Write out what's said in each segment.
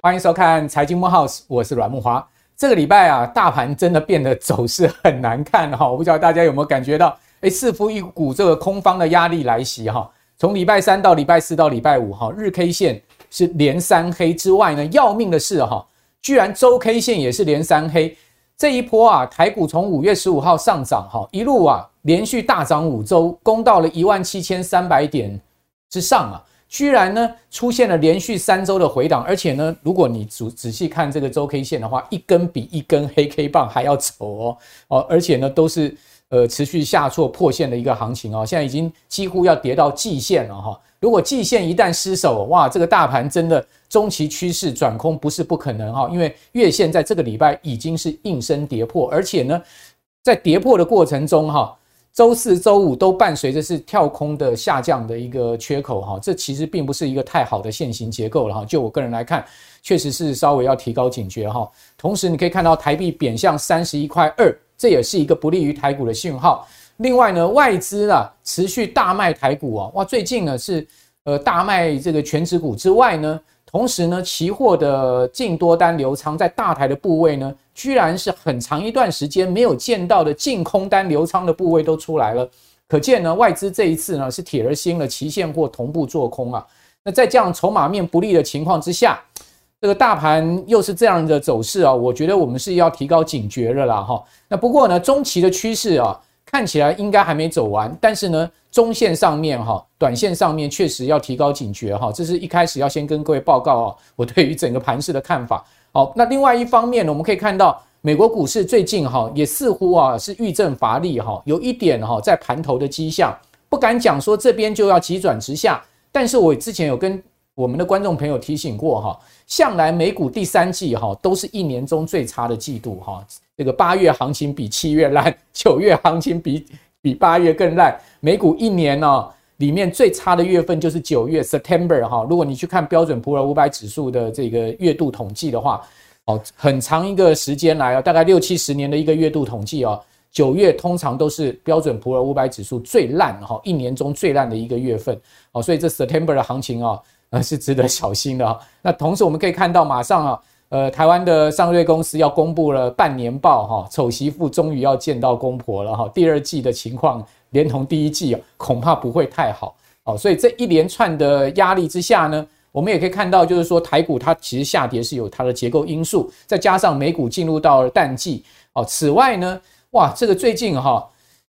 欢迎收看财经慕 House，我是阮慕驊。这个礼拜啊，大盘真的变得走势很难看哈，我不知道大家有没有感觉到，哎，似乎一股这个空方的压力来袭哈。从礼拜三到礼拜四到礼拜五哈，日 K 线是连三黑之外呢，要命的是哈，居然周 K 线也是连三黑。这一波啊，台股从五月十五号上涨哈，一路啊连续大涨五周，攻到了一万七千三百点之上啊。居然呢出现了连续三周的回档，而且呢，如果你仔仔细看这个周 K 线的话，一根比一根黑 K 棒还要丑哦哦，而且呢都是呃持续下挫破线的一个行情哦，现在已经几乎要跌到季线了哈。如果季线一旦失守，哇，这个大盘真的中期趋势转空不是不可能哈，因为月线在这个礼拜已经是应声跌破，而且呢在跌破的过程中哈。周四、周五都伴随着是跳空的下降的一个缺口哈，这其实并不是一个太好的线型结构了哈。就我个人来看，确实是稍微要提高警觉哈。同时，你可以看到台币贬向三十一块二，这也是一个不利于台股的讯号。另外呢，外资啊持续大卖台股啊，哇，最近呢是呃大卖这个权值股之外呢。同时呢，期货的净多单流仓在大台的部位呢，居然是很长一段时间没有见到的净空单流仓的部位都出来了，可见呢，外资这一次呢是铁了心了，期现货同步做空啊。那在这样筹码面不利的情况之下，这个大盘又是这样的走势啊，我觉得我们是要提高警觉了啦哈。那不过呢，中期的趋势啊。看起来应该还没走完，但是呢，中线上面哈，短线上面确实要提高警觉哈。这是一开始要先跟各位报告啊，我对于整个盘势的看法。好，那另外一方面呢，我们可以看到美国股市最近哈也似乎啊是遇震乏力哈，有一点哈在盘头的迹象，不敢讲说这边就要急转直下，但是我之前有跟我们的观众朋友提醒过哈，向来美股第三季哈都是一年中最差的季度哈。这个八月行情比七月烂，九月行情比比八月更烂。美股一年呢、里面最差的月份就是九月 September 哈。如果你去看标准普尔五百指数的这个月度统计的话，哦，很长一个时间来啊，大概六七十年的一个月度统计哦，九月通常都是标准普尔五百指数最烂哈，一年中最烂的一个月份哦，所以这 September 的行情啊，呃是值得小心的哈。那同时我们可以看到，马上啊。呃，台湾的上瑞公司要公布了半年报哈，丑媳妇终于要见到公婆了哈。第二季的情况连同第一季恐怕不会太好哦。所以这一连串的压力之下呢，我们也可以看到，就是说台股它其实下跌是有它的结构因素，再加上美股进入到了淡季哦。此外呢，哇，这个最近哈，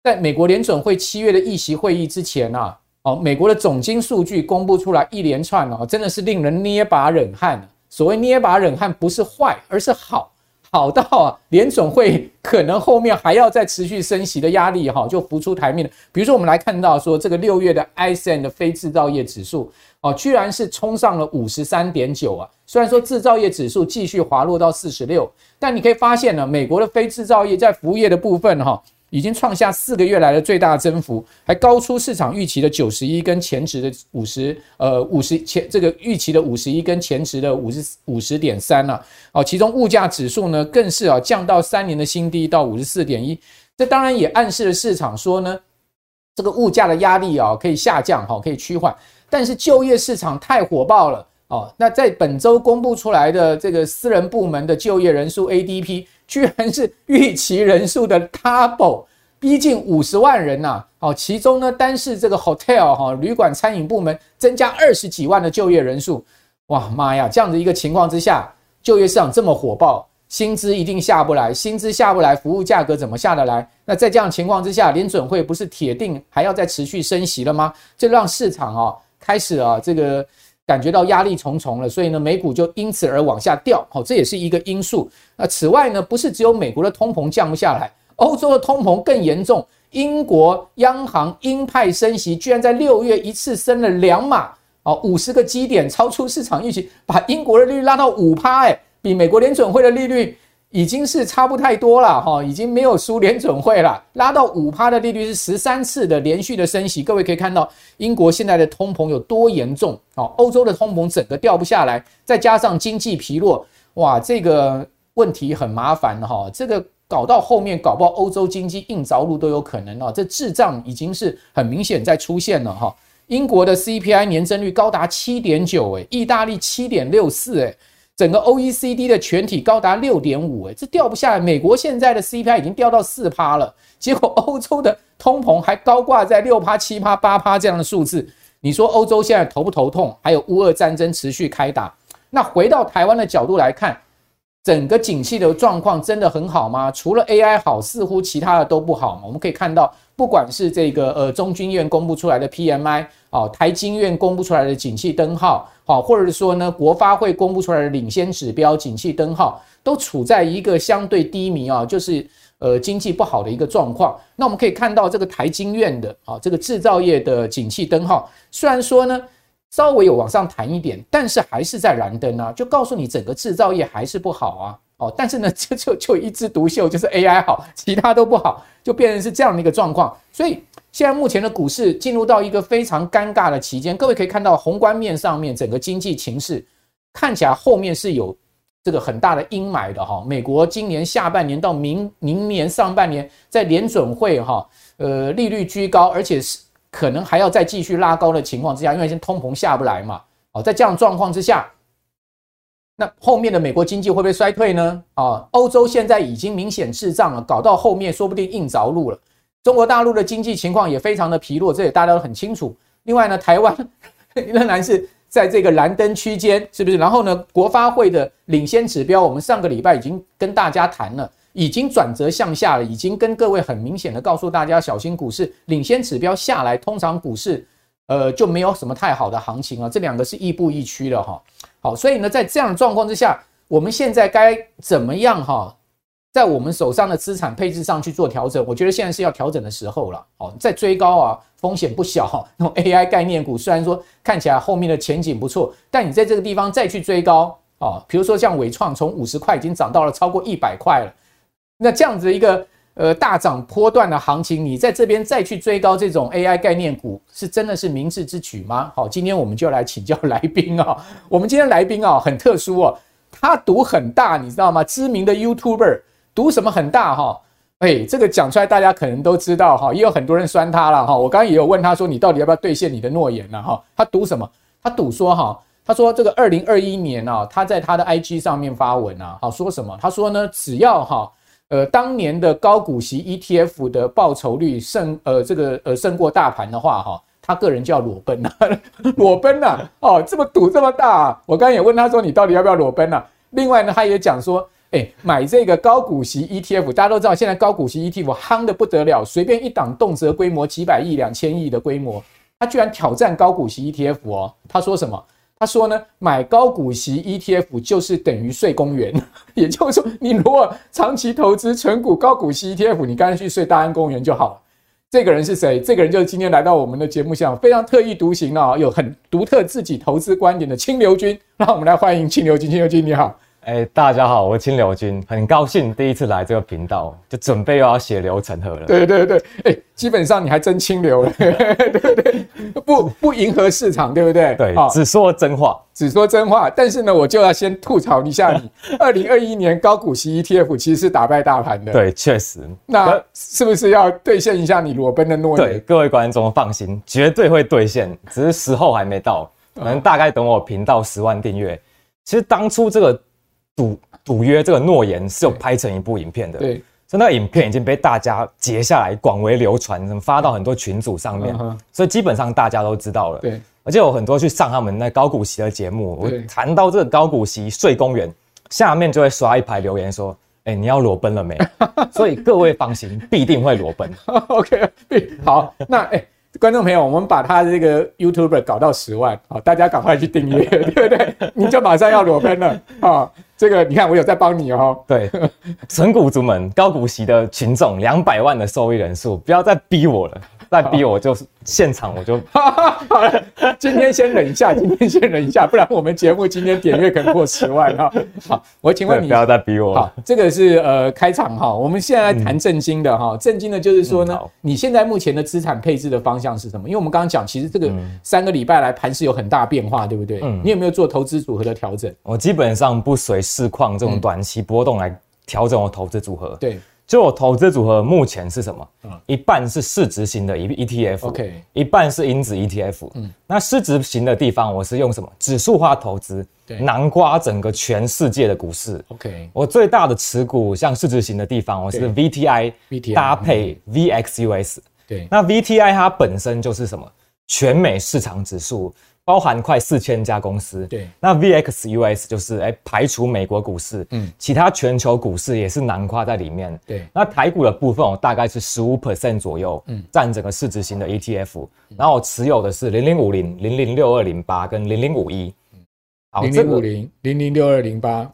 在美国联准会七月的议息会议之前啊，哦，美国的总经数据公布出来一连串哦，真的是令人捏把冷汗。所谓捏把冷汗，不是坏，而是好，好到啊，联总会可能后面还要再持续升息的压力哈，就浮出台面了。比如说，我们来看到说，这个六月的 ISM 的非制造业指数哦，居然是冲上了五十三点九啊。虽然说制造业指数继续滑落到四十六，但你可以发现呢，美国的非制造业在服务业的部分哈。已经创下四个月来的最大增幅，还高出市场预期的九十一跟前值的五十，呃五十前这个预期的五十一跟前值的五十五十点三了。哦，其中物价指数呢更是啊降到三年的新低到五十四点一，这当然也暗示了市场说呢，这个物价的压力啊可以下降，哈可以趋缓，但是就业市场太火爆了哦。那在本周公布出来的这个私人部门的就业人数 ADP。居然是预期人数的 double，逼近五十万人呐！好，其中呢，单是这个 hotel 哈旅馆餐饮部门增加二十几万的就业人数，哇妈呀！这样的一个情况之下，就业市场这么火爆，薪资一定下不来，薪资下不来，服务价格怎么下得来？那在这样情况之下，联准会不是铁定还要再持续升息了吗？这让市场啊开始啊这个。感觉到压力重重了，所以呢，美股就因此而往下掉。好，这也是一个因素。那此外呢，不是只有美国的通膨降不下来，欧洲的通膨更严重。英国央行鹰派升息，居然在六月一次升了两码，哦，五十个基点，超出市场预期，把英国的利率拉到五趴，哎，比美国联准会的利率。已经是差不太多了哈，已经没有输联准会了，拉到五趴的利率是十三次的连续的升息。各位可以看到，英国现在的通膨有多严重啊，欧洲的通膨整个掉不下来，再加上经济疲弱，哇，这个问题很麻烦哈。这个搞到后面搞不好欧洲经济硬着陆都有可能啊！这滞胀已经是很明显在出现了哈。英国的 CPI 年增率高达七点九，诶，意大利七点六四，诶，整个 OECD 的全体高达六点五，诶，这掉不下来。美国现在的 CPI 已经掉到四趴了，结果 欧洲的通膨还高挂在六趴、七趴、八趴这样的数字。你说欧洲现在头不头痛？还有乌俄战争持续开打。那回到台湾的角度来看，整个景气的状况真的很好吗？除了 AI 好，似乎其他的都不好。我们可以看到，不管是这个呃中经院公布出来的 PMI。哦，台经院公布出来的景气灯号，好，或者是说呢，国发会公布出来的领先指标景气灯号，都处在一个相对低迷啊，就是呃经济不好的一个状况。那我们可以看到这个台经院的啊，这个制造业的景气灯号，虽然说呢稍微有往上弹一点，但是还是在燃灯啊，就告诉你整个制造业还是不好啊。哦，但是呢，就就就一枝独秀，就是 AI 好，其他都不好，就变成是这样的一个状况，所以。现在目前的股市进入到一个非常尴尬的期间，各位可以看到宏观面上面整个经济情势看起来后面是有这个很大的阴霾的哈。美国今年下半年到明明年上半年，在联准会哈呃利率居高，而且是可能还要再继续拉高的情况之下，因为现在通膨下不来嘛。哦，在这样状况之下，那后面的美国经济会不会衰退呢？啊，欧洲现在已经明显滞胀了，搞到后面说不定硬着陆了。中国大陆的经济情况也非常的疲弱，这也大家都很清楚。另外呢，台湾 仍然是在这个蓝灯区间，是不是？然后呢，国发会的领先指标，我们上个礼拜已经跟大家谈了，已经转折向下了，已经跟各位很明显的告诉大家，小心股市领先指标下来，通常股市呃就没有什么太好的行情啊。这两个是亦步亦趋的哈。好，所以呢，在这样的状况之下，我们现在该怎么样哈？在我们手上的资产配置上去做调整，我觉得现在是要调整的时候了。哦，在追高啊，风险不小。那种 AI 概念股虽然说看起来后面的前景不错，但你在这个地方再去追高啊，比如说像纬创从五十块已经涨到了超过一百块了，那这样子一个呃大涨波段的行情，你在这边再去追高这种 AI 概念股，是真的是明智之举吗？好，今天我们就来请教来宾啊，我们今天来宾啊很特殊哦，他赌很大，你知道吗？知名的 YouTuber。赌什么很大哈？哎，这个讲出来大家可能都知道哈，也有很多人酸他了哈。我刚刚也有问他说，你到底要不要兑现你的诺言呢？哈，他赌什么？他赌说哈，他说这个二零二一年啊，他在他的 IG 上面发文啊，好说什么？他说呢，只要哈，呃，当年的高股息 ETF 的报酬率胜呃这个呃胜过大盘的话哈，他个人就要裸奔了，裸奔了哦，这么赌这么大啊！我刚刚也问他说，你到底要不要裸奔啊？另外呢，他也讲说。哎，买这个高股息 ETF，大家都知道，现在高股息 ETF 夯得不得了，随便一档动辄规模几百亿、两千亿的规模，他居然挑战高股息 ETF 哦。他说什么？他说呢，买高股息 ETF 就是等于睡公园，也就是说，你如果长期投资纯股高股息 ETF，你干脆去睡大安公园就好了。这个人是谁？这个人就是今天来到我们的节目上，非常特异独行啊，有很独特自己投资观点的清流君。让我们来欢迎清流君。清流君你好。哎，大家好，我是清流君，很高兴第一次来这个频道，就准备又要血流成河了。对对对，哎，基本上你还真清流了，对不对？不不迎合市场，对不对？对，只说真话，只说真话。但是呢，我就要先吐槽一下你，二零二一年高股息 ETF 其实是打败大盘的。对，确实。那是不是要兑现一下你裸奔的诺言？对，各位观众放心，绝对会兑现，只是时候还没到，可能大概等我频道十万订阅。其实当初这个。赌赌约这个诺言是有拍成一部影片的，对，所以那个影片已经被大家截下来，广为流传，发到很多群组上面，所以基本上大家都知道了。对，而且有很多去上他们那高股息的节目，我谈到这个高股息睡公园，下面就会刷一排留言说：“哎，你要裸奔了没？” 所以各位放心，必定会裸奔。OK，好，那哎。观众朋友，我们把他这个 YouTuber 搞到十万，好，大家赶快去订阅，对不对？你就马上要裸奔了啊！这个你看，我有在帮你哦。对，纯股族们，高股息的群众，两百万的受益人数，不要再逼我了。再逼我就是现场，我就好了。今天先忍一下，今天先忍一下，不然我们节目今天点阅可能破十万哈。好，我请问你，不要再逼我。好，这个是呃开场哈，我们现在来谈正经的哈。正经的就是说呢，你现在目前的资产配置的方向是什么？因为我们刚刚讲，其实这个三个礼拜来盘是有很大变化，对不对？嗯。你有没有做投资组合的调整？我基本上不随市况这种短期波动来调整我投资组合。对。就我投资组合目前是什么？嗯，一半是市值型的 E T F，OK，一半是因子 E T F。嗯，那市值型的地方我是用什么？指数化投资，对，囊括整个全世界的股市。OK，我最大的持股像市值型的地方，我是 V T I 搭配 V X U S。对，那 V T I 它本身就是什么？全美市场指数。包含快四千家公司，对，那 VXUS 就是哎、欸、排除美国股市，嗯，其他全球股市也是囊括在里面，对。那台股的部分我大概是十五 percent 左右，嗯，占整个市值型的 ETF，然后我持有的是零零五零、零零六二零八跟零零五一，好，零零五零、零零六二零八，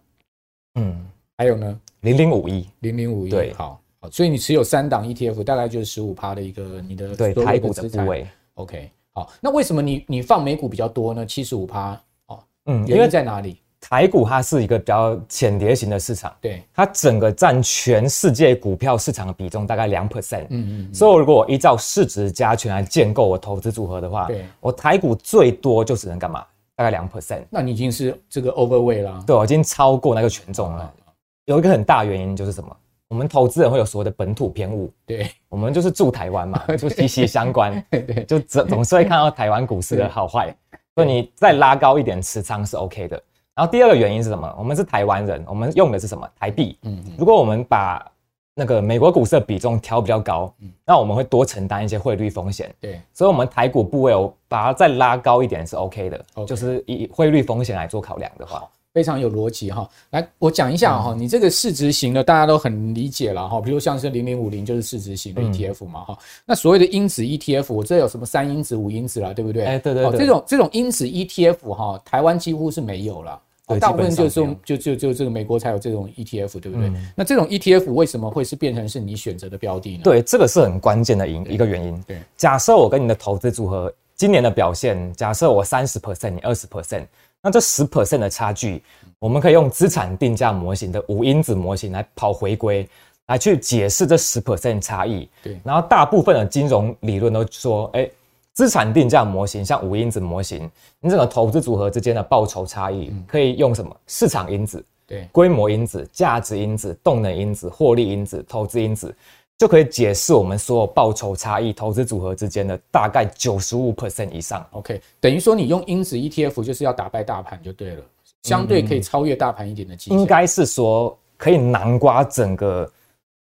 嗯，还有呢，零零五一、零零五一，对，好，好，所以你持有三档 ETF，大概就是十五趴的一个你的对台股的部位，OK。好，那为什么你你放美股比较多呢？七十五趴哦，嗯，原因在哪里？台股它是一个比较浅碟型的市场，对，它整个占全世界股票市场的比重大概两 percent，嗯嗯，所以如果我依照市值加权来建构我投资组合的话，对，我台股最多就只能干嘛？大概两 percent，那你已经是这个 overweight 了，对，我已经超过那个权重了。有一个很大原因就是什么？我们投资人会有所谓的本土偏误，对，我们就是住台湾嘛，就息息相关，对对，就总总是会看到台湾股市的好坏，所以你再拉高一点持仓是 OK 的。然后第二个原因是什么？我们是台湾人，我们用的是什么？台币。嗯，如果我们把那个美国股市的比重调比较高，嗯那我们会多承担一些汇率风险。对，所以我们台股部位我把它再拉高一点是 OK 的，就是以汇率风险来做考量的话。非常有逻辑哈，来我讲一下哈，你这个市值型的大家都很理解了哈，比如像是零零五零就是市值型的 ETF 嘛哈，那所谓的因子 ETF，我这有什么三因子、五因子啦，对不对？哎，对对对，这种这种因子 ETF 哈，台湾几乎是没有了，大部分就是就就就这个美国才有这种 ETF，对不对？那这种 ETF 为什么会是变成是你选择的标的呢？对，这个是很关键的一一个原因。对，假设我跟你的投资组合今年的表现，假设我三十 percent，你二十 percent。那这十 percent 的差距，我们可以用资产定价模型的五因子模型来跑回归，来去解释这十 percent 差异。对，然后大部分的金融理论都说，哎，资产定价模型像五因子模型，你整个投资组合之间的报酬差异可以用什么？市场因子、对，规模因子、价值因子、动能因子、获利因子、投资因子。就可以解释我们所有报酬差异投资组合之间的大概九十五 percent 以上。OK，等于说你用因子 ETF 就是要打败大盘就对了，相对可以超越大盘一点的机会。应该是说可以囊括整个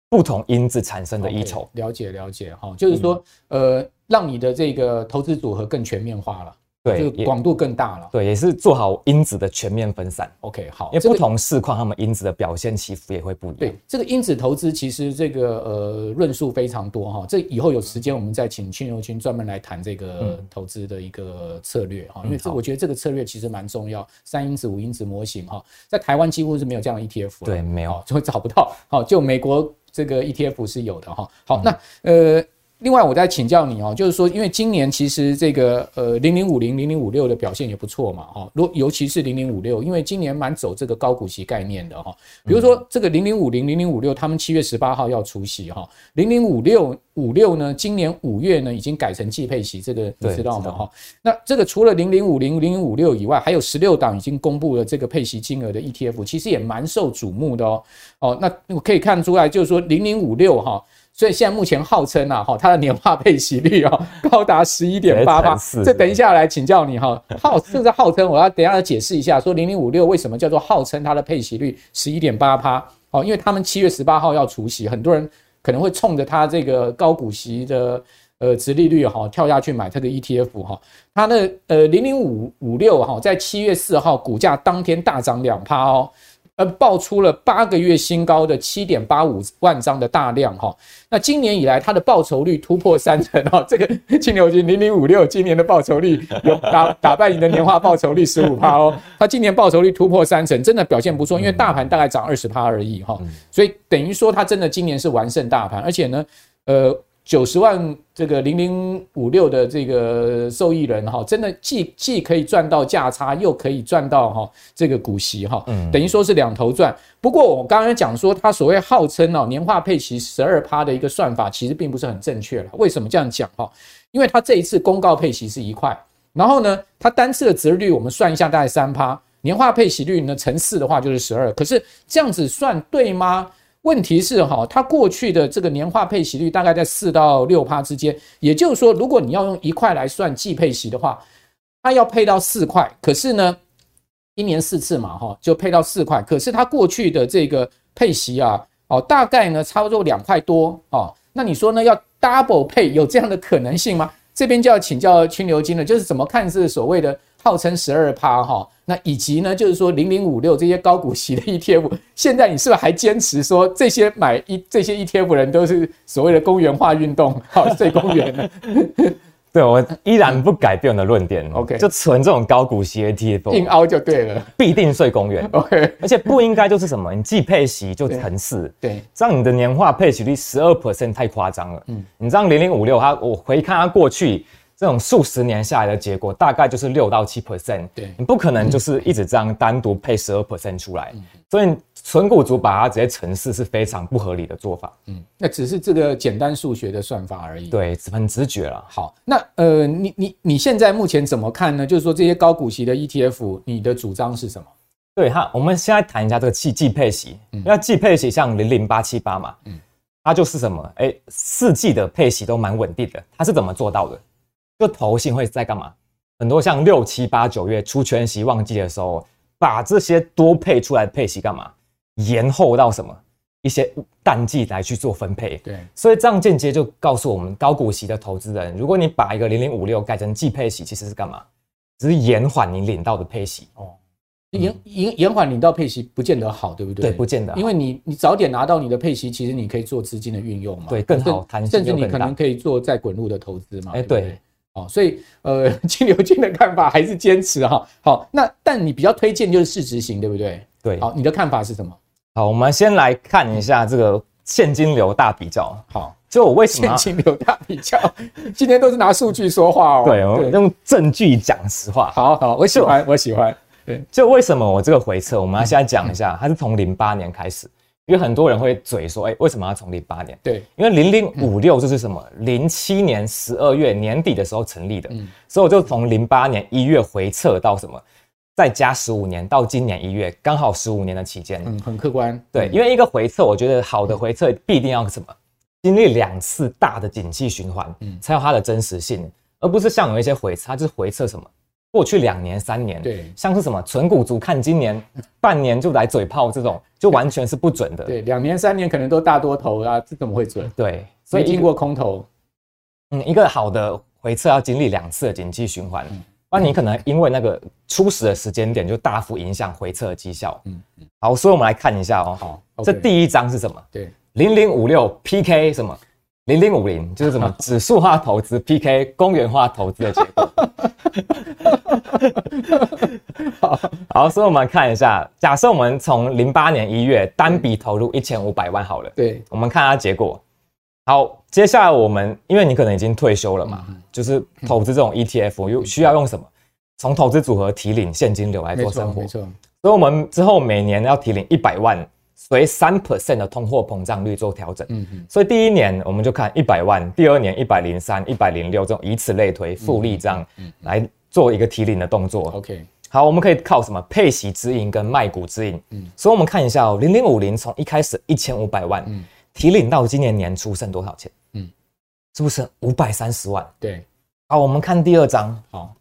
不同因子产生的溢酬。了解了解哈，就是说呃，让你的这个投资组合更全面化了。对，广度更大了。对，也是做好因子的全面分散。OK，好，因为不同市况，他们因子的表现起伏也会不一样。对，这个因子投资其实这个呃论述非常多哈。这以后有时间我们再请庆油君专门来谈这个投资的一个策略哈。因为这我觉得这个策略其实蛮重要。三因子、五因子模型哈，在台湾几乎是没有这样的 ETF。对，没有，就会找不到。好，就美国这个 ETF 是有的哈。好，那呃。另外，我再请教你哦，就是说，因为今年其实这个呃零零五零零零五六的表现也不错嘛，哈，尤尤其是零零五六，因为今年蛮走这个高股息概念的哈，比如说这个零零五零零零五六，他们七月十八号要除息哈，零零五六五六呢，今年五月呢已经改成季配息，这个你知道吗？哈，那这个除了零零五零零零五六以外，还有十六档已经公布了这个配息金额的 ETF，其实也蛮受瞩目的哦，哦，那我可以看出来，就是说零零五六哈。所以现在目前号称啊，哈，它的年化配息率啊，高达十一点八八。这等一下来请教你哈，号这是号称，我要等一下来解释一下，说零零五六为什么叫做号称它的配息率十一点八八？哦，因为他们七月十八号要除息，很多人可能会冲着它这个高股息的呃殖利率哈跳下去买这个 ETF 哈，它的呃零零五五六哈在七月四号股价当天大涨两趴哦。呃，爆出了八个月新高的七点八五万张的大量哈，那今年以来它的报酬率突破三成哈，这个庆油君零零五六今年的报酬率有打 打败你的年化报酬率十五趴哦，它今年报酬率突破三成，真的表现不错，因为大盘大概涨二十趴而已哈，所以等于说它真的今年是完胜大盘，而且呢，呃。九十万这个零零五六的这个受益人哈，真的既既可以赚到价差，又可以赚到哈这个股息哈，等于说是两头赚。不过我刚才讲说，他所谓号称哦年化配息十二趴的一个算法，其实并不是很正确了。为什么这样讲哈？因为他这一次公告配息是一块，然后呢，他单次的值率我们算一下，大概三趴，年化配息率呢乘四的话就是十二。可是这样子算对吗？问题是哈，它过去的这个年化配息率大概在四到六趴之间，也就是说，如果你要用一块来算季配息的话，它要配到四块，可是呢，一年四次嘛哈，就配到四块，可是它过去的这个配息啊，哦，大概呢差不多两块多哦，那你说呢，要 double 配有这样的可能性吗？这边就要请教清流金了，就是怎么看是所谓的。号称十二趴哈，那以及呢，就是说零零五六这些高股息的 ETF，现在你是不是还坚持说这些买一这些 ETF 人都是所谓的公园化运动，好睡公园呢？对，我依然不改变我的论点，OK，就存这种高股息 ETF，硬凹就对了，必定睡公园，OK，而且不应该就是什么，你既配息就乘四，对，这样你的年化配息率十二 percent 太夸张了，嗯，你这样零零五六它，我回看它过去。这种数十年下来的结果，大概就是六到七 percent。对，你不可能就是一直这样单独配十二 percent 出来。所以纯股族把它直接乘四是非常不合理的做法。嗯，那只是这个简单数学的算法而已。对，很直觉了。好，那呃，你你你现在目前怎么看呢？就是说这些高股息的 ETF，你的主张是什么？对哈，我们现在谈一下这个季季配息。嗯，那季配息像零零八七八嘛，嗯，它就是什么？哎，四季的配息都蛮稳定的。它是怎么做到的？就投信会在干嘛？很多像六七八九月出全息旺季的时候，把这些多配出来的配息干嘛？延后到什么一些淡季来去做分配。对，所以这样间接就告诉我们高股息的投资人，如果你把一个零零五六改成季配息，其实是干嘛？只是延缓你领到的配息。哦，延延延缓领到配息不见得好，对不对？对，不见得，因为你你早点拿到你的配息，其实你可以做资金的运用嘛。对，更好弹性，甚至你可能可以做再滚入的投资嘛。哎，对。哦，所以呃，金牛君的看法还是坚持哈。好，那但你比较推荐就是市值型，对不对？对。好，你的看法是什么？好，我们先来看一下这个现金流大比较。好，就我为什么现金流大比较？今天都是拿数据说话哦。对，我用证据讲实话。好好，我喜欢，我喜欢。对，就为什么我这个回撤，我们要现在讲一下，它是从零八年开始。因为很多人会嘴说，哎，为什么要从零八年？对，因为零零五六这是什么？零七年十二月年底的时候成立的，嗯，所以我就从零八年一月回撤到什么，再加十五年到今年一月，刚好十五年的期间，嗯，很客观。对，因为一个回撤，我觉得好的回撤必定要什么？经历两次大的景气循环，嗯，才有它的真实性，而不是像有一些回测，它就是回撤什么？过去两年、三年，对，像是什么纯股族看今年 半年就来嘴炮这种，就完全是不准的。对，两年、三年可能都大多头啊，这怎么会准？对，所以经过空头，嗯，一个好的回撤要经历两次的景气循环，不然你可能因为那个初始的时间点就大幅影响回撤的绩效。嗯，好，所以我们来看一下哦。好，这第一章是什么？对，零零五六 PK 什么？零零五零就是什么 指数化投资 PK 公园化投资的结果。好，好，所以我们看一下，假设我们从零八年一月单笔投入一千五百万好了，对，我们看它结果。好，接下来我们因为你可能已经退休了嘛，就是投资这种 ETF 又需要用什么？从投资组合提领现金流来做生活，没错，所以我们之后每年要提领一百万，随三 percent 的通货膨胀率做调整。嗯嗯，所以第一年我们就看一百万，第二年一百零三、一百零六这种以此类推，复利这样来。做一个提领的动作，OK，好，我们可以靠什么配息之音跟卖股之音，嗯，所以我们看一下哦，零零五零从一开始一千五百万，嗯，提领到今年年初剩多少钱？嗯，是不是五百三十万？对，好，我们看第二张，好。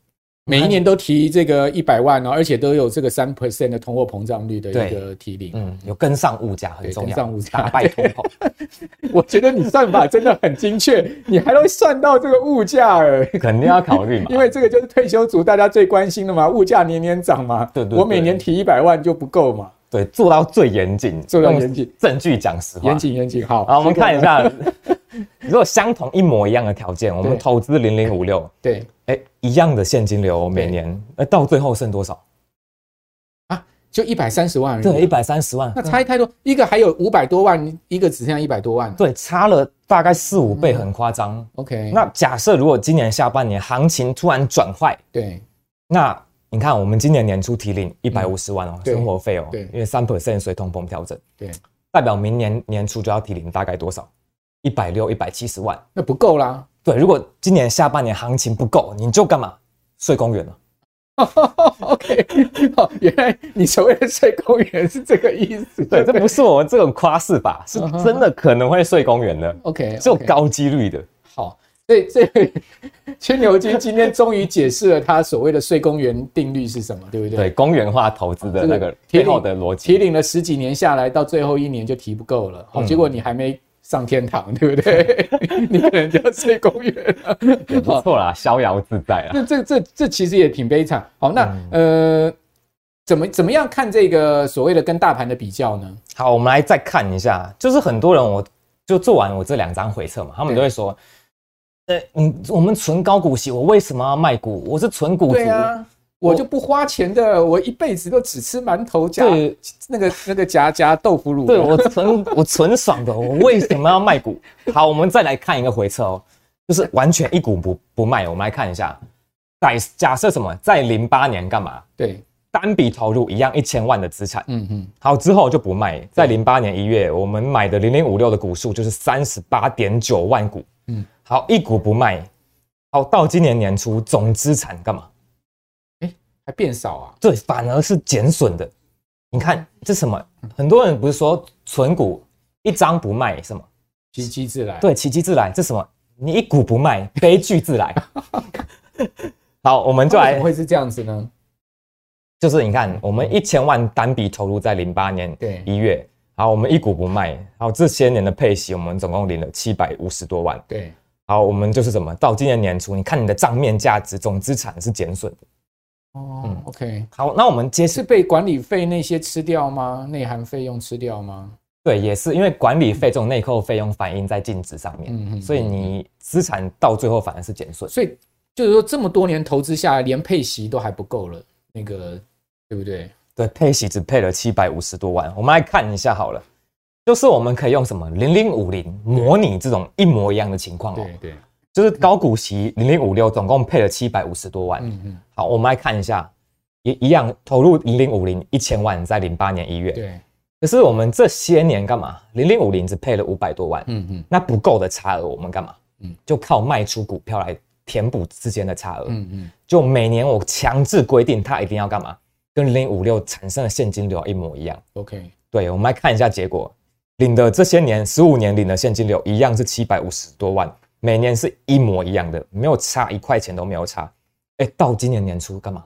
每一年都提这个一百万哦，而且都有这个三 percent 的通货膨胀率的一个提领，嗯，有跟上物价很重要，跟上物价，打败通膨。我觉得你算法真的很精确，你还会算到这个物价哎，肯定要考虑嘛，因为这个就是退休族大家最关心的嘛，物价年年涨嘛，对对，我每年提一百万就不够嘛，对，做到最严谨，做到严谨，证据讲实话，严谨严谨，好，好，我们看一下。如果相同一模一样的条件，我们投资零零五六，对，哎，一样的现金流，每年，那到最后剩多少？啊，就一百三十万，对，一百三十万，那差太多，一个还有五百多万，一个只剩下一百多万，对，差了大概四五倍，很夸张。OK，那假设如果今年下半年行情突然转坏，对，那你看我们今年年初提领一百五十万哦，生活费哦，对，因为三 percent 随通膨调整，对，代表明年年初就要提领大概多少？一百六、一百七十万，那不够啦。对，如果今年下半年行情不够，你就干嘛？睡公园了。OK，哦，原来你所谓的睡公园是这个意思。对，这不是我们这种夸饰吧，是真的可能会睡公园的。OK，是有高几率的。好，所以这 千牛金今天终于解释了他所谓的睡公园定律是什么，对不对？对，公园化投资的那个背后的逻辑。提领了十几年下来，到最后一年就提不够了。好，结果你还没。上天堂，对不对？你可能就要睡公园了，也不错啦，逍遥自在啊。那这这这其实也挺悲惨。好，那、嗯、呃，怎么怎么样看这个所谓的跟大盘的比较呢？好，我们来再看一下，就是很多人我就做完我这两张回测嘛，他们都会说，呃，嗯，我们存高股息，我为什么要卖股？我是存股族。我就不花钱的，我一辈子都只吃馒头夹那个那个夹夹豆腐乳。对，我纯我纯爽的，我为什么要卖股？好，我们再来看一个回撤哦，就是完全一股不不卖。我们来看一下，在假设什么，在零八年干嘛？对，单笔投入一样一千万的资产。嗯嗯。好，之后就不卖。在零八年一月，我们买的零零五六的股数就是三十八点九万股。嗯，好，一股不卖。好，到今年年初总资产干嘛？还变少啊？对，反而是减损的。你看这什么？很多人不是说存股一张不卖什么？奇迹自来。对，奇迹自来。这什么？你一股不卖，悲剧自来。好，我们就来。怎么会是这样子呢？就是你看，我们一千万单笔投入在零八年对一月，好，我们一股不卖，好，这些年的配息，我们总共领了七百五十多万。对，好，我们就是什么？到今年年初，你看你的账面价值总资产是减损的。哦、嗯，OK，好，那我们接是被管理费那些吃掉吗？内涵费用吃掉吗？对，也是因为管理费这种内扣费用反映在净值上面，嗯嗯，所以你资产到最后反而是减损。所以就是说，这么多年投资下来，连配息都还不够了，那个对不对？对，配息只配了七百五十多万。我们来看一下好了，就是我们可以用什么零零五零模拟这种一模一样的情况哦。对对。就是高股息零零五六，总共配了七百五十多万。嗯嗯，好，我们来看一下，一一样投入零零五零一千万，在零八年一月。对。可是我们这些年干嘛？零零五零只配了五百多万。嗯嗯。那不够的差额，我们干嘛？嗯，就靠卖出股票来填补之间的差额。嗯嗯。就每年我强制规定，它一定要干嘛？跟零零五六产生的现金流一模一样。OK。对，我们来看一下结果，领的这些年十五年领的现金流一样是七百五十多万。每年是一模一样的，没有差一块钱都没有差。哎，到今年年初干嘛？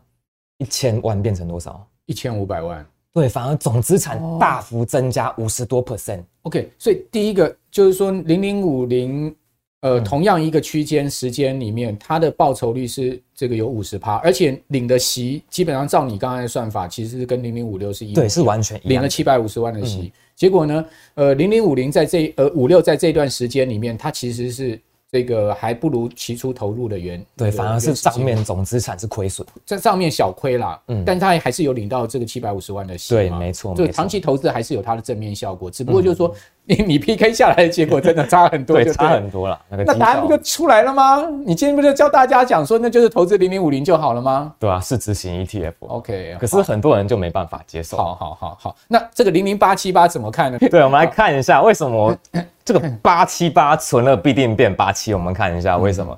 一千万变成多少？一千五百万。对，反而总资产大幅增加五十多 percent。OK，所以第一个就是说，零零五零，呃，同样一个区间时间里面，它的报酬率是这个有五十趴，而且领的息基本上照你刚才的算法，其实是跟零零五六是一样，对，是完全一样，领了七百五十万的息。结果呢，呃，零零五零在这呃五六在这段时间里面，它其实是。这个还不如起初投入的原对，反而是账面总资产是亏损，这账面小亏啦，嗯，但他还是有领到这个七百五十万的息，对，没错，就长期投资还是有它的正面效果，只不过就是说你你 PK 下来的结果真的差很多，对，差很多了，那个那答案不就出来了吗？你今天不就教大家讲说，那就是投资零零五零就好了吗？对啊，是执行 ETF，OK，可是很多人就没办法接受。好好好好，那这个零零八七八怎么看呢？对，我们来看一下为什么。这个八七八存了必定变八七，我们看一下为什么？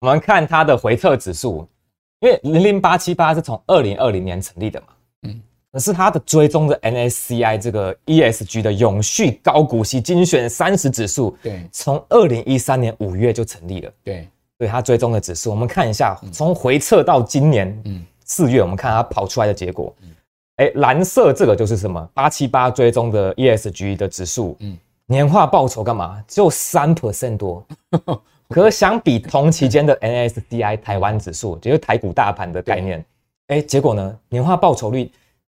我们看它的回撤指数，因为零零八七八是从二零二零年成立的嘛，嗯，可是它的追踪的 N S C I 这个 ESG 的永续高股息精选三十指数，对，从二零一三年五月就成立了，对，对，它追踪的指数，我们看一下，从回测到今年，嗯，四月，我们看它跑出来的结果，哎，蓝色这个就是什么？八七八追踪的 ESG 的指数，嗯。年化报酬干嘛？只有三 percent 多，可是相比同期间的 N S C I 台湾指数，就是台股大盘的概念，哎，结果呢，年化报酬率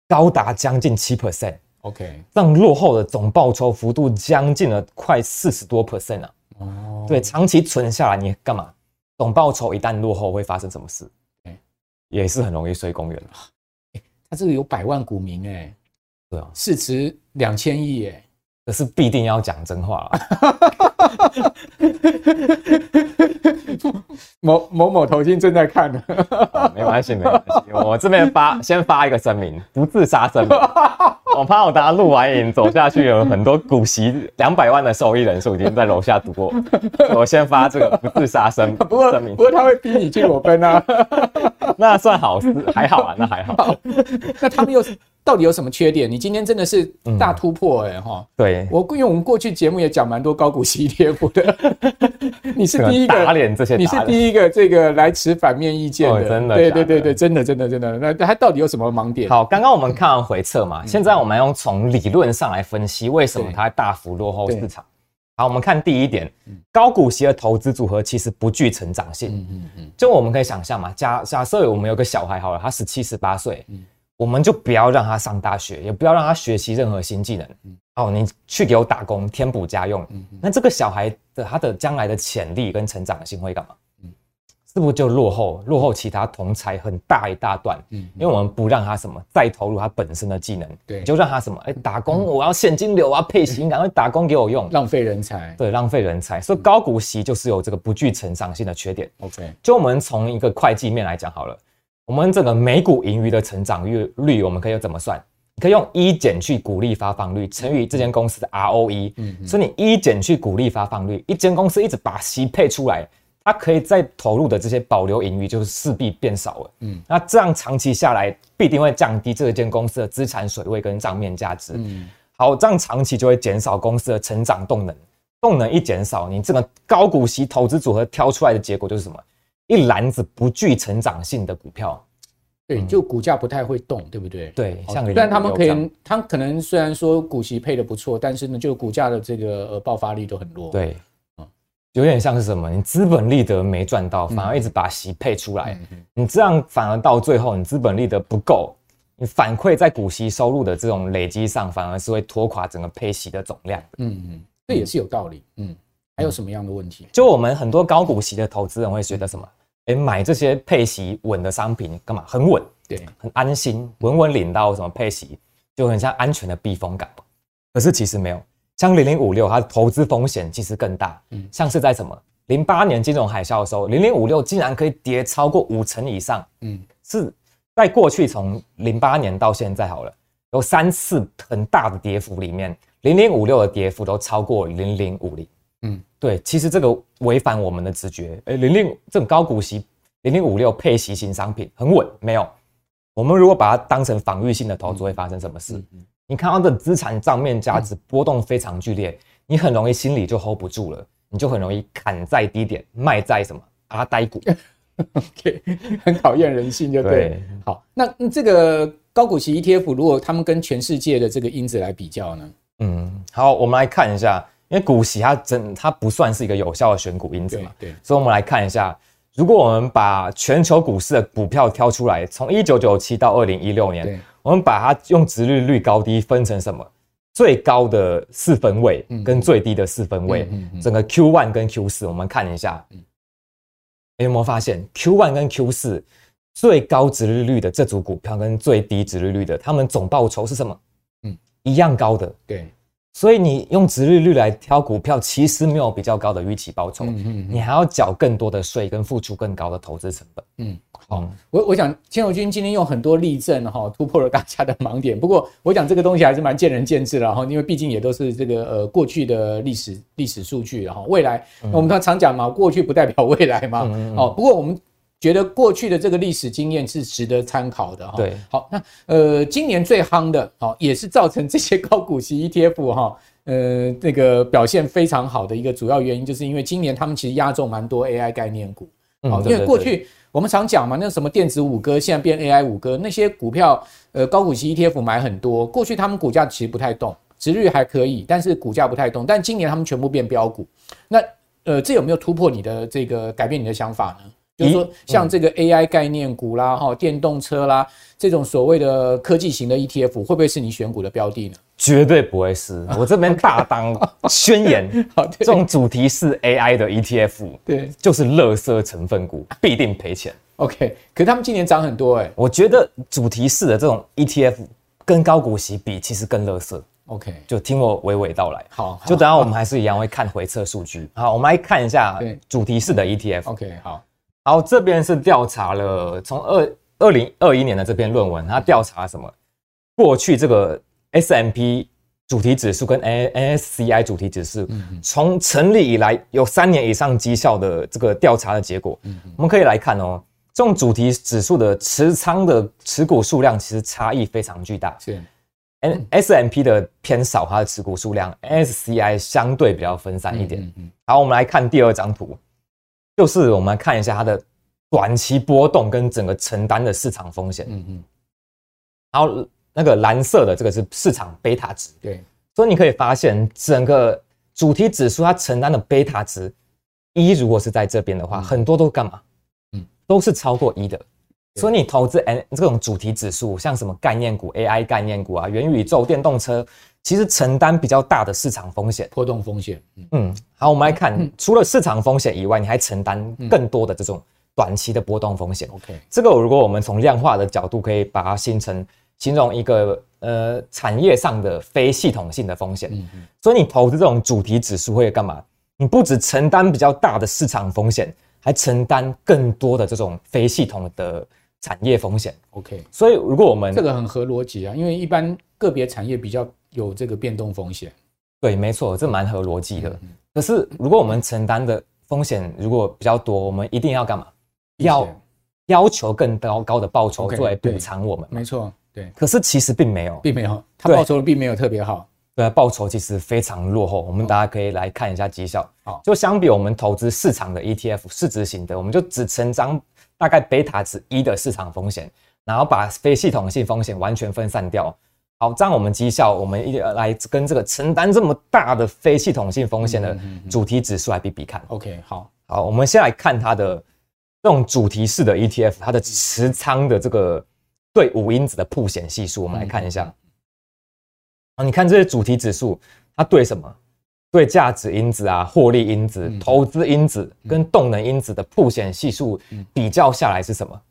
高达将近七 percent。OK，让落后的总报酬幅度将近了快四十多 percent 啊。哦，对，长期存下来你干嘛？总报酬一旦落后会发生什么事？也是很容易睡公园。他这个有百万股民哎，对啊，市值两千亿哎。可是必定要讲真话了，某某某头巾正在看呢，没关系，没关系，我这边发先发一个声明，不自杀声明。我怕我等下录完影走下去，有很多股息两百万的受益人数已经在楼下堵我，我先发这个不自杀声 不过声明，不过他会逼你去裸奔啊，那算好事，还好啊，那还好。好那他们又是？到底有什么缺点？你今天真的是大突破哎、欸、哈、嗯！对，我因为我们过去节目也讲蛮多高股息 ETF 的，你是第一个打脸这些，你是第一个这个来持反面意见的，哦、真的，对对对对，真的真的真的。那它到底有什么盲点？好，刚刚我们看完回测嘛，嗯、现在我们用从理论上来分析为什么它大幅落后市场。好，我们看第一点，高股息的投资组合其实不具成长性。嗯嗯嗯，就我们可以想象嘛，假假设我们有个小孩好了，他十七十八岁。嗯我们就不要让他上大学，也不要让他学习任何新技能。哦，你去给我打工，填补家用。那这个小孩的他的将来的潜力跟成长性会干嘛？是不是就落后落后其他同才很大一大段？因为我们不让他什么再投入他本身的技能，对，就让他什么哎打工，我要现金流啊，配型，赶快打工给我用，浪费人才。对，浪费人才。所以高股息就是有这个不具成长性的缺点。OK，就我们从一个会计面来讲好了。我们这个每股盈余的成长率率，我们可以怎么算？你可以用一减去股利发放率乘以这间公司的 ROE。嗯，所以你一减去股利发放率，一间公司一直把息配出来，它可以再投入的这些保留盈余就是势必变少了。嗯，那这样长期下来必定会降低这间公司的资产水位跟账面价值。嗯，好，这样长期就会减少公司的成长动能。动能一减少，你这个高股息投资组合挑出来的结果就是什么？一篮子不具成长性的股票，对，就股价不太会动，对不对？对，像虽然他们可能，他可能虽然说股息配的不错，但是呢，就股价的这个呃爆发力都很弱。对，嗯有点像是什么？你资本利得没赚到，反而一直把息配出来，你这样反而到最后，你资本利得不够，你反馈在股息收入的这种累积上，反而是会拖垮整个配息的总量。嗯嗯，这也是有道理。嗯，还有什么样的问题？就我们很多高股息的投资人会觉得什么？哎，买这些配息稳的商品干嘛？很稳，对，很安心，稳稳领到什么配息，就很像安全的避风港。可是其实没有，像零零五六，它的投资风险其实更大。嗯，像是在什么零八年金融海啸的时候，零零五六竟然可以跌超过五成以上。嗯，是在过去从零八年到现在好了，有三次很大的跌幅里面，零零五六的跌幅都超过零零五零。嗯，对，其实这个违反我们的直觉。哎，零零这种高股息，零零五六配息型商品很稳，没有。我们如果把它当成防御性的投资，会发生什么事？你看到的资产账面价值波动非常剧烈，你很容易心里就 hold 不住了，你就很容易砍在低点，卖在什么阿呆股。OK，很考验人性，就对。对好，那这个高股息 ETF，如果他们跟全世界的这个因子来比较呢？嗯，好，我们来看一下。因为股息它真它不算是一个有效的选股因子嘛，对，对，所以我们来看一下，如果我们把全球股市的股票挑出来，从一九九七到二零一六年，我们把它用殖利率高低分成什么？最高的四分位跟最低的四分位，嗯嗯、整个 Q one 跟 Q 四，我们看一下，嗯、有没有发现 Q one 跟 Q 四最高值利率的这组股票跟最低值利率的，它们总报酬是什么？嗯，一样高的，对。所以你用殖利率来挑股票，其实没有比较高的预期报酬，嗯嗯，你还要缴更多的税跟付出更高的投资成本。嗯，好，我我想千柔君今天用很多例证哈，突破了大家的盲点。不过我讲这个东西还是蛮见仁见智的哈，因为毕竟也都是这个呃过去的历史历史数据，然后未来我们常讲嘛，过去不代表未来嘛。哦，不过我们。觉得过去的这个历史经验是值得参考的哈。对，好，那呃，今年最夯的，好，也是造成这些高股息 ETF 哈，呃，那个表现非常好的一个主要原因，就是因为今年他们其实压中蛮多 AI 概念股。好，因为过去我们常讲嘛，那什么电子五哥，现在变 AI 五哥，那些股票，呃，高股息 ETF 买很多，过去他们股价其实不太动，值率还可以，但是股价不太动。但今年他们全部变标股，那呃，这有没有突破你的这个改变你的想法呢？就是说，像这个 AI 概念股啦，哈，电动车啦，这种所谓的科技型的 ETF，会不会是你选股的标的呢？绝对不会是，我这边大当宣言，这种主题是 AI 的 ETF，对，就是垃圾成分股，必定赔钱。OK，可是他们今年涨很多哎，我觉得主题式的这种 ETF 跟高股息比，其实更垃圾。OK，就听我娓娓道来。好，就等下我们还是一样会看回测数据。好，我们来看一下主题式的 ETF。OK，好，好，这边是调查了从二二零二一年的这篇论文，它调查什么？过去这个 S M P 主题指数跟 NSCI 主题指数，从成立以来有三年以上绩效的这个调查的结果，我们可以来看哦。这种主题指数的持仓的持股数量其实差异非常巨大。是，N S M P 的偏少，它的持股数量，N S C I 相对比较分散一点。好，我们来看第二张图，就是我们来看一下它的短期波动跟整个承担的市场风险。嗯嗯。然后。那个蓝色的这个是市场贝塔值，对，所以你可以发现整个主题指数它承担的贝塔值一，如果是在这边的话，很多都干嘛？嗯，都是超过一的。所以你投资 N 这种主题指数，像什么概念股、AI 概念股啊、元宇宙、电动车，其实承担比较大的市场风险、波动风险。嗯，好，我们来看，除了市场风险以外，你还承担更多的这种短期的波动风险。OK，这个如果我们从量化的角度，可以把它形成。形容一个呃产业上的非系统性的风险，嗯嗯，所以你投资这种主题指数会干嘛？你不只承担比较大的市场风险，还承担更多的这种非系统的产业风险。OK，所以如果我们这个很合逻辑啊，因为一般个别产业比较有这个变动风险。对，没错，这蛮合逻辑的。可是如果我们承担的风险如果比较多，我们一定要干嘛？要要求更高高的报酬作为补偿我们。没错。对，可是其实并没有，并没有，它报酬并没有特别好。对，报酬其实非常落后。我们大家可以来看一下绩效。好，就相比我们投资市场的 ETF 市值型的，我们就只承担大概贝塔值一的市场风险，然后把非系统性风险完全分散掉。好，这样我们绩效，我们一来跟这个承担这么大的非系统性风险的主题指数来比比看。OK，好，好，我们先来看它的这种主题式的 ETF，它的持仓的这个。对五因子的曝险系数，我们来看一下。啊，你看这些主题指数，它对什么？对价值因子啊、获利因子、投资因子跟动能因子的曝险系数比较下来是什么？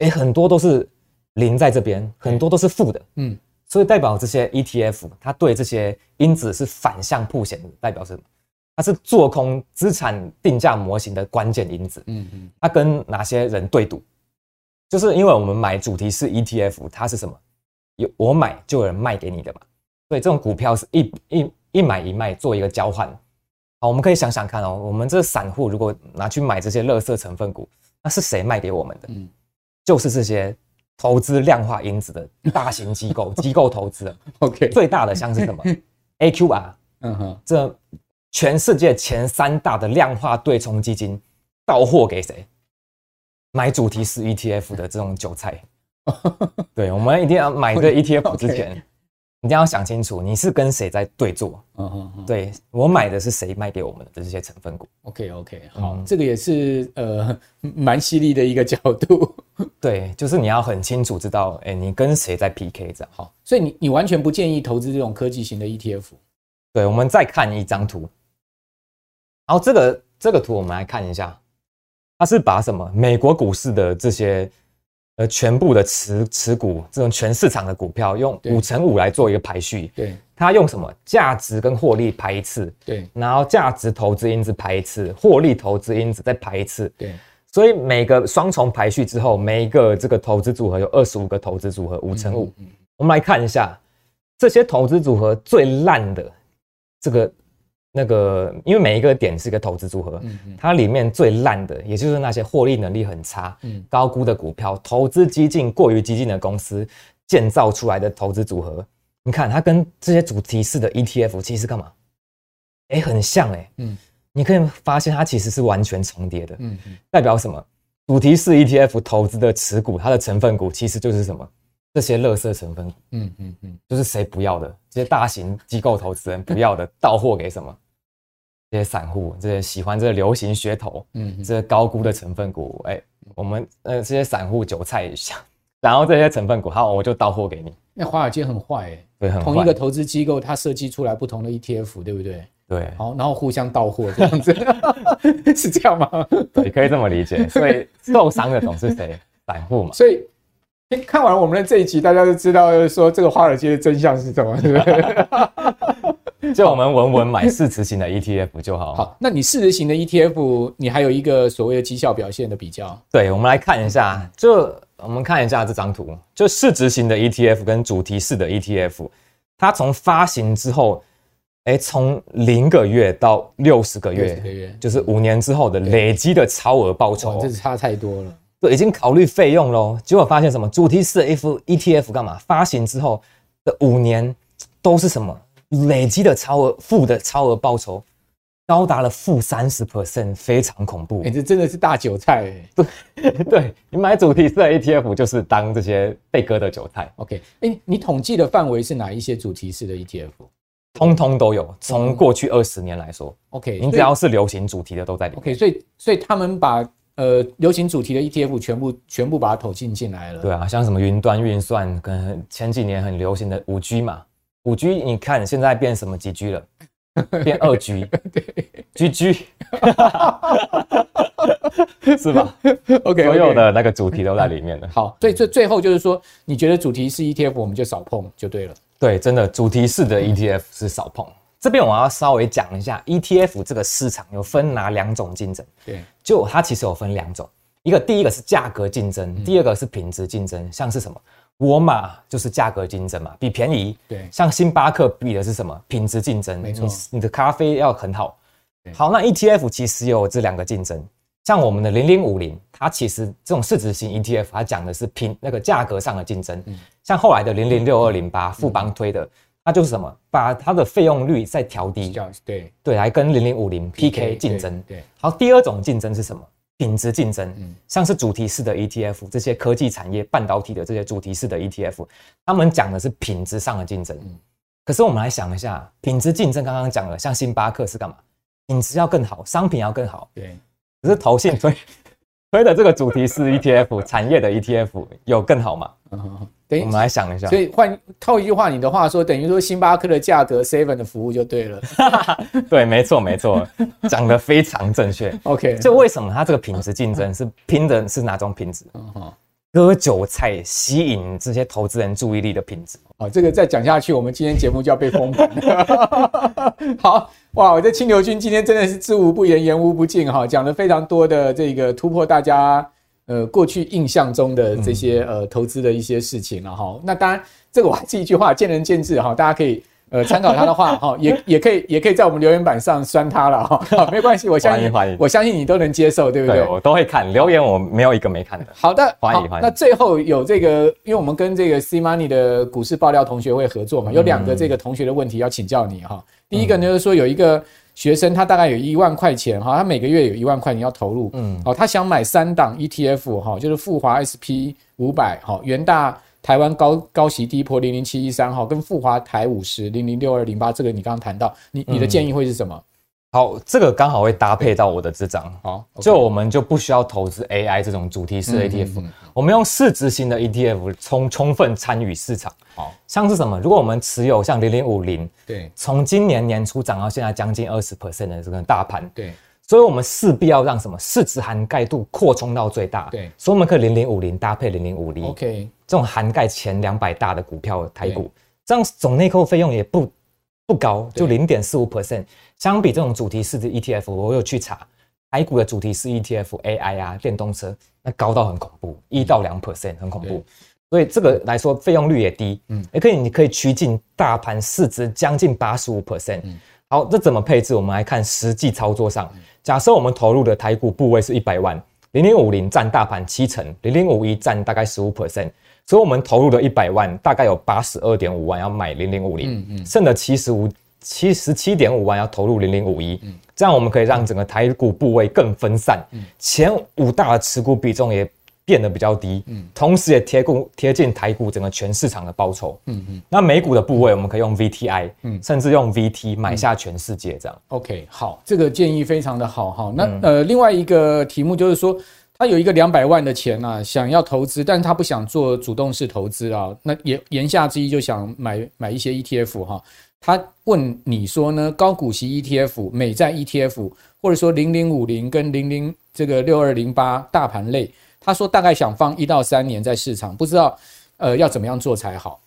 诶，很多都是零在这边，很多都是负的。嗯，所以代表这些 ETF 它对这些因子是反向曝险的，代表是什么？它是做空资产定价模型的关键因子。嗯嗯，它跟哪些人对赌？就是因为我们买主题式 ETF，它是什么？有我买就有人卖给你的嘛。所以这种股票是一一一买一卖做一个交换。好，我们可以想想看哦，我们这散户如果拿去买这些垃圾成分股，那是谁卖给我们的？嗯，就是这些投资量化因子的大型机构 机构投资。OK，最大的像是什么？AQR。嗯哼，这全世界前三大的量化对冲基金到货给谁？买主题式 ETF 的这种韭菜，对，我们一定要买这 ETF 之前，一定要想清楚你是跟谁在对做。嗯嗯，对，我买的是谁卖给我们的这些成分股。OK OK，好，这个也是呃蛮犀利的一个角度。对，就是你要很清楚知道，哎，你跟谁在 PK 这样。好，所以你你完全不建议投资这种科技型的 ETF。对，我们再看一张图。然后这个这个图我们来看一下。它是把什么美国股市的这些呃全部的持持股这种全市场的股票用五乘五来做一个排序，对，它用什么价值跟获利排一次，对，然后价值投资因子排一次，获利投资因子再排一次，对，所以每个双重排序之后，每一个这个投资组合有二十五个投资组合，五乘五，我们来看一下这些投资组合最烂的这个。那个，因为每一个点是一个投资组合，它里面最烂的，也就是那些获利能力很差、高估的股票、投资激进过于激进的公司建造出来的投资组合。你看，它跟这些主题式的 ETF 其实干嘛？哎，很像哎。嗯，你可以发现它其实是完全重叠的。嗯嗯，代表什么？主题式 ETF 投资的持股，它的成分股其实就是什么？这些垃圾成分股，嗯嗯嗯，就是谁不要的，这些大型机构投资人不要的，到货给什么？这些散户，这些喜欢这个流行噱头，嗯，这些高估的成分股，哎，我们呃这些散户韭菜一下，然后这些成分股，好，我就到货给你。那华尔街很坏哎，对，很。同一个投资机构，它设计出来不同的 ETF，对不对？对，好，然后互相到货这样子，是这样吗？对，可以这么理解。所以受伤的总是谁？散户嘛。所以。看完我们的这一集，大家就知道说这个华尔街的真相是什么？就我们稳稳买市值型的 ETF 就好。好，那你市值型的 ETF，你还有一个所谓的绩效表现的比较。对，我们来看一下，就我们看一下这张图，就市值型的 ETF 跟主题式的 ETF，它从发行之后，哎，从零个月到六十个月，个月就是五年之后的累积的超额报酬，这是差太多了。对，已经考虑费用喽，结果发现什么？主题式 F ETF 干嘛？发行之后的五年都是什么？累积的超额负的超额报酬高达了负三十 percent，非常恐怖。哎，这真的是大韭菜哎。对，对你买主题式的 ETF 就是当这些被割的韭菜。OK，哎，你统计的范围是哪一些主题式的 ETF？通通都有，从过去二十年来说。OK，你只要是流行主题的都在里面。OK，所以所以他们把。呃，流行主题的 ETF 全部全部把它投进进来了。对啊，像什么云端运算，跟前几年很流行的五 G 嘛，五 G 你看现在变什么几 G 了？变二 G，对，GG，是吧？OK，所有的那个主题都在里面了。好，所以最最后就是说，你觉得主题是 ETF 我们就少碰就对了。对，真的主题式的 ETF 是少碰。这边我要稍微讲一下，ETF 这个市场有分哪两种竞争？对，就它其实有分两种，一个第一个是价格竞争，嗯、第二个是品质竞争。像是什么，沃尔玛就是价格竞争嘛，比便宜。对，像星巴克比的是什么？品质竞争。没错，你你的咖啡要很好。好，那 ETF 其实有这两个竞争。像我们的零零五零，它其实这种市值型 ETF，它讲的是品那个价格上的竞争。嗯、像后来的零零六二零八，富邦推的。它就是什么？把它的费用率再调低，对对，来跟零零五零 PK 竞争。对，好，第二种竞争是什么？品质竞争。嗯，像是主题式的 ETF，这些科技产业、半导体的这些主题式的 ETF，他们讲的是品质上的竞争。嗯，可是我们来想一下，品质竞争刚刚讲了，像星巴克是干嘛？品质要更好，商品要更好。对，可是投信推推的这个主题是 ETF，产业的 ETF 有更好吗？嗯我们来想一下，所以换套一句话，你的话说，等于说星巴克的价格，seven 的服务就对了。对，没错，没错，讲得非常正确。OK，就为什么它这个品质竞争是拼的是哪种品质？割韭菜吸引这些投资人注意力的品质。哦，这个再讲下去，我们今天节目就要被封盘。好哇，我这清流君今天真的是知无不言，言无不尽哈，讲了非常多的这个突破大家。呃，过去印象中的这些呃投资的一些事情了哈，那当然这个我还是一句话，见仁见智哈，大家可以呃参考他的话哈，也也可以也可以在我们留言板上酸他了哈，好，没关系，我相信我相信你都能接受，对不对？对，我都会看留言，我没有一个没看的。好的，欢迎欢迎。那最后有这个，因为我们跟这个 C Money 的股市爆料同学会合作嘛，有两个这个同学的问题要请教你哈。第一个呢就是说有一个。学生他大概有一万块钱哈，他每个月有一万块钱要投入，嗯，哦，他想买三档 ETF 哈，就是富华 SP 五百哈，元大台湾高高息低波零零七一三哈，跟富华台五十零零六二零八，这个你刚刚谈到，你你的建议会是什么？好，这个刚好会搭配到我的这张，好，就我们就不需要投资 AI 这种主题式 ETF，我们用市值型的 ETF 充充分参与市场。好，像是什么？如果我们持有像零零五零，对，从今年年初涨到现在将近二十 percent 的这个大盘，对，所以我们势必要让什么？市值涵盖度扩充到最大，对，所以我们可以零零五零搭配零零五零，OK，这种涵盖前两百大的股票台股，这样总内扣费用也不不高，就零点四五。percent。相比这种主题市值 ETF，我有去查，台股的主题式 ETF AI 啊，电动车那高到很恐怖，一到两 percent 很恐怖，所以这个来说费用率也低，嗯，也可以你可以趋近大盘市值将近八十五 percent。好，这怎么配置？我们来看实际操作上，假设我们投入的台股部位是一百万，零零五零占大盘七成，零零五一占大概十五 percent，所以我们投入的一百万大概有八十二点五万要买零零五零，剩的七十五。七十七点五万要投入零零五一，这样我们可以让整个台股部位更分散，前五大的持股比重也变得比较低，嗯同时也贴股贴近台股整个全市场的报酬，嗯嗯那美股的部位我们可以用 VTI，嗯甚至用 VT 买下全世界这样。OK，好，这个建议非常的好哈。那呃，另外一个题目就是说，他有一个两百万的钱啊，想要投资，但是他不想做主动式投资啊，那言言下之意就想买买一些 ETF 哈。他问你说呢？高股息 ETF、美债 ETF，或者说零零五零跟零零这个六二零八大盘类，他说大概想放一到三年在市场，不知道呃要怎么样做才好。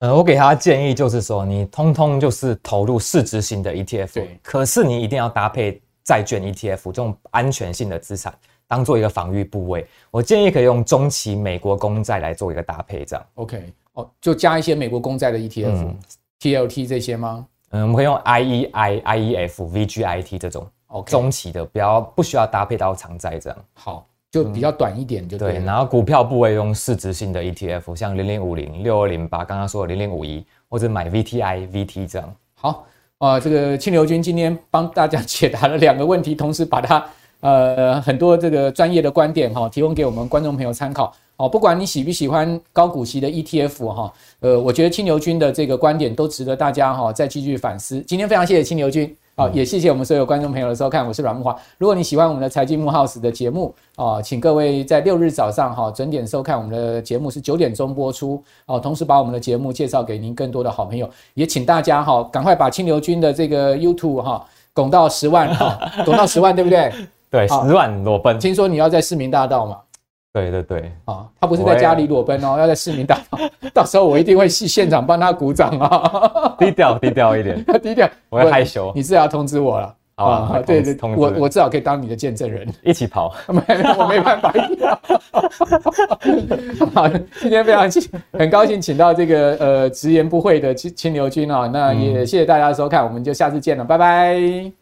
呃，我给他建议就是说，你通通就是投入市值型的 ETF，对，可是你一定要搭配债券 ETF 这种安全性的资产，当做一个防御部位。我建议可以用中期美国公债来做一个搭配，这样。OK，哦，就加一些美国公债的 ETF，嗯，TLT 这些吗？嗯，我们可以用 IEI、IEF、VGIT 这种中期的，不要不需要搭配到长债这样。好。就比较短一点，就对、嗯。对，然后股票部位用市值性的 ETF，像零零五零、六二零八，刚刚说的零零五一，或者买 VTI、VT 这样。好，啊、呃，这个清流君今天帮大家 解答了两个问题，同时把他呃很多这个专业的观点哈、哦、提供给我们观众朋友参考。哦，不管你喜不喜欢高股息的 ETF 哈、哦，呃，我觉得青牛君的这个观点都值得大家哈、哦、再继续反思。今天非常谢谢青牛君。好，也谢谢我们所有观众朋友的收看，我是阮木华。如果你喜欢我们的财经木 House 的节目啊，请各位在六日早上哈准点收看我们的节目，是九点钟播出哦。同时把我们的节目介绍给您更多的好朋友，也请大家哈赶快把清流君的这个 YouTube 哈拱到十万哈，拱到十万对不对？对，十万裸奔。听说你要在市民大道嘛？对对对，啊，他不是在家里裸奔哦，要在市民大道，到时候我一定会去现场帮他鼓掌啊，低调低调一点，低调，我会害羞，你至少要通知我了啊，对对，我我至少可以当你的见证人，一起跑，没我没办法，好，今天非常很高兴请到这个呃直言不讳的清清流君啊，那也谢谢大家的收看，我们就下次见了，拜拜。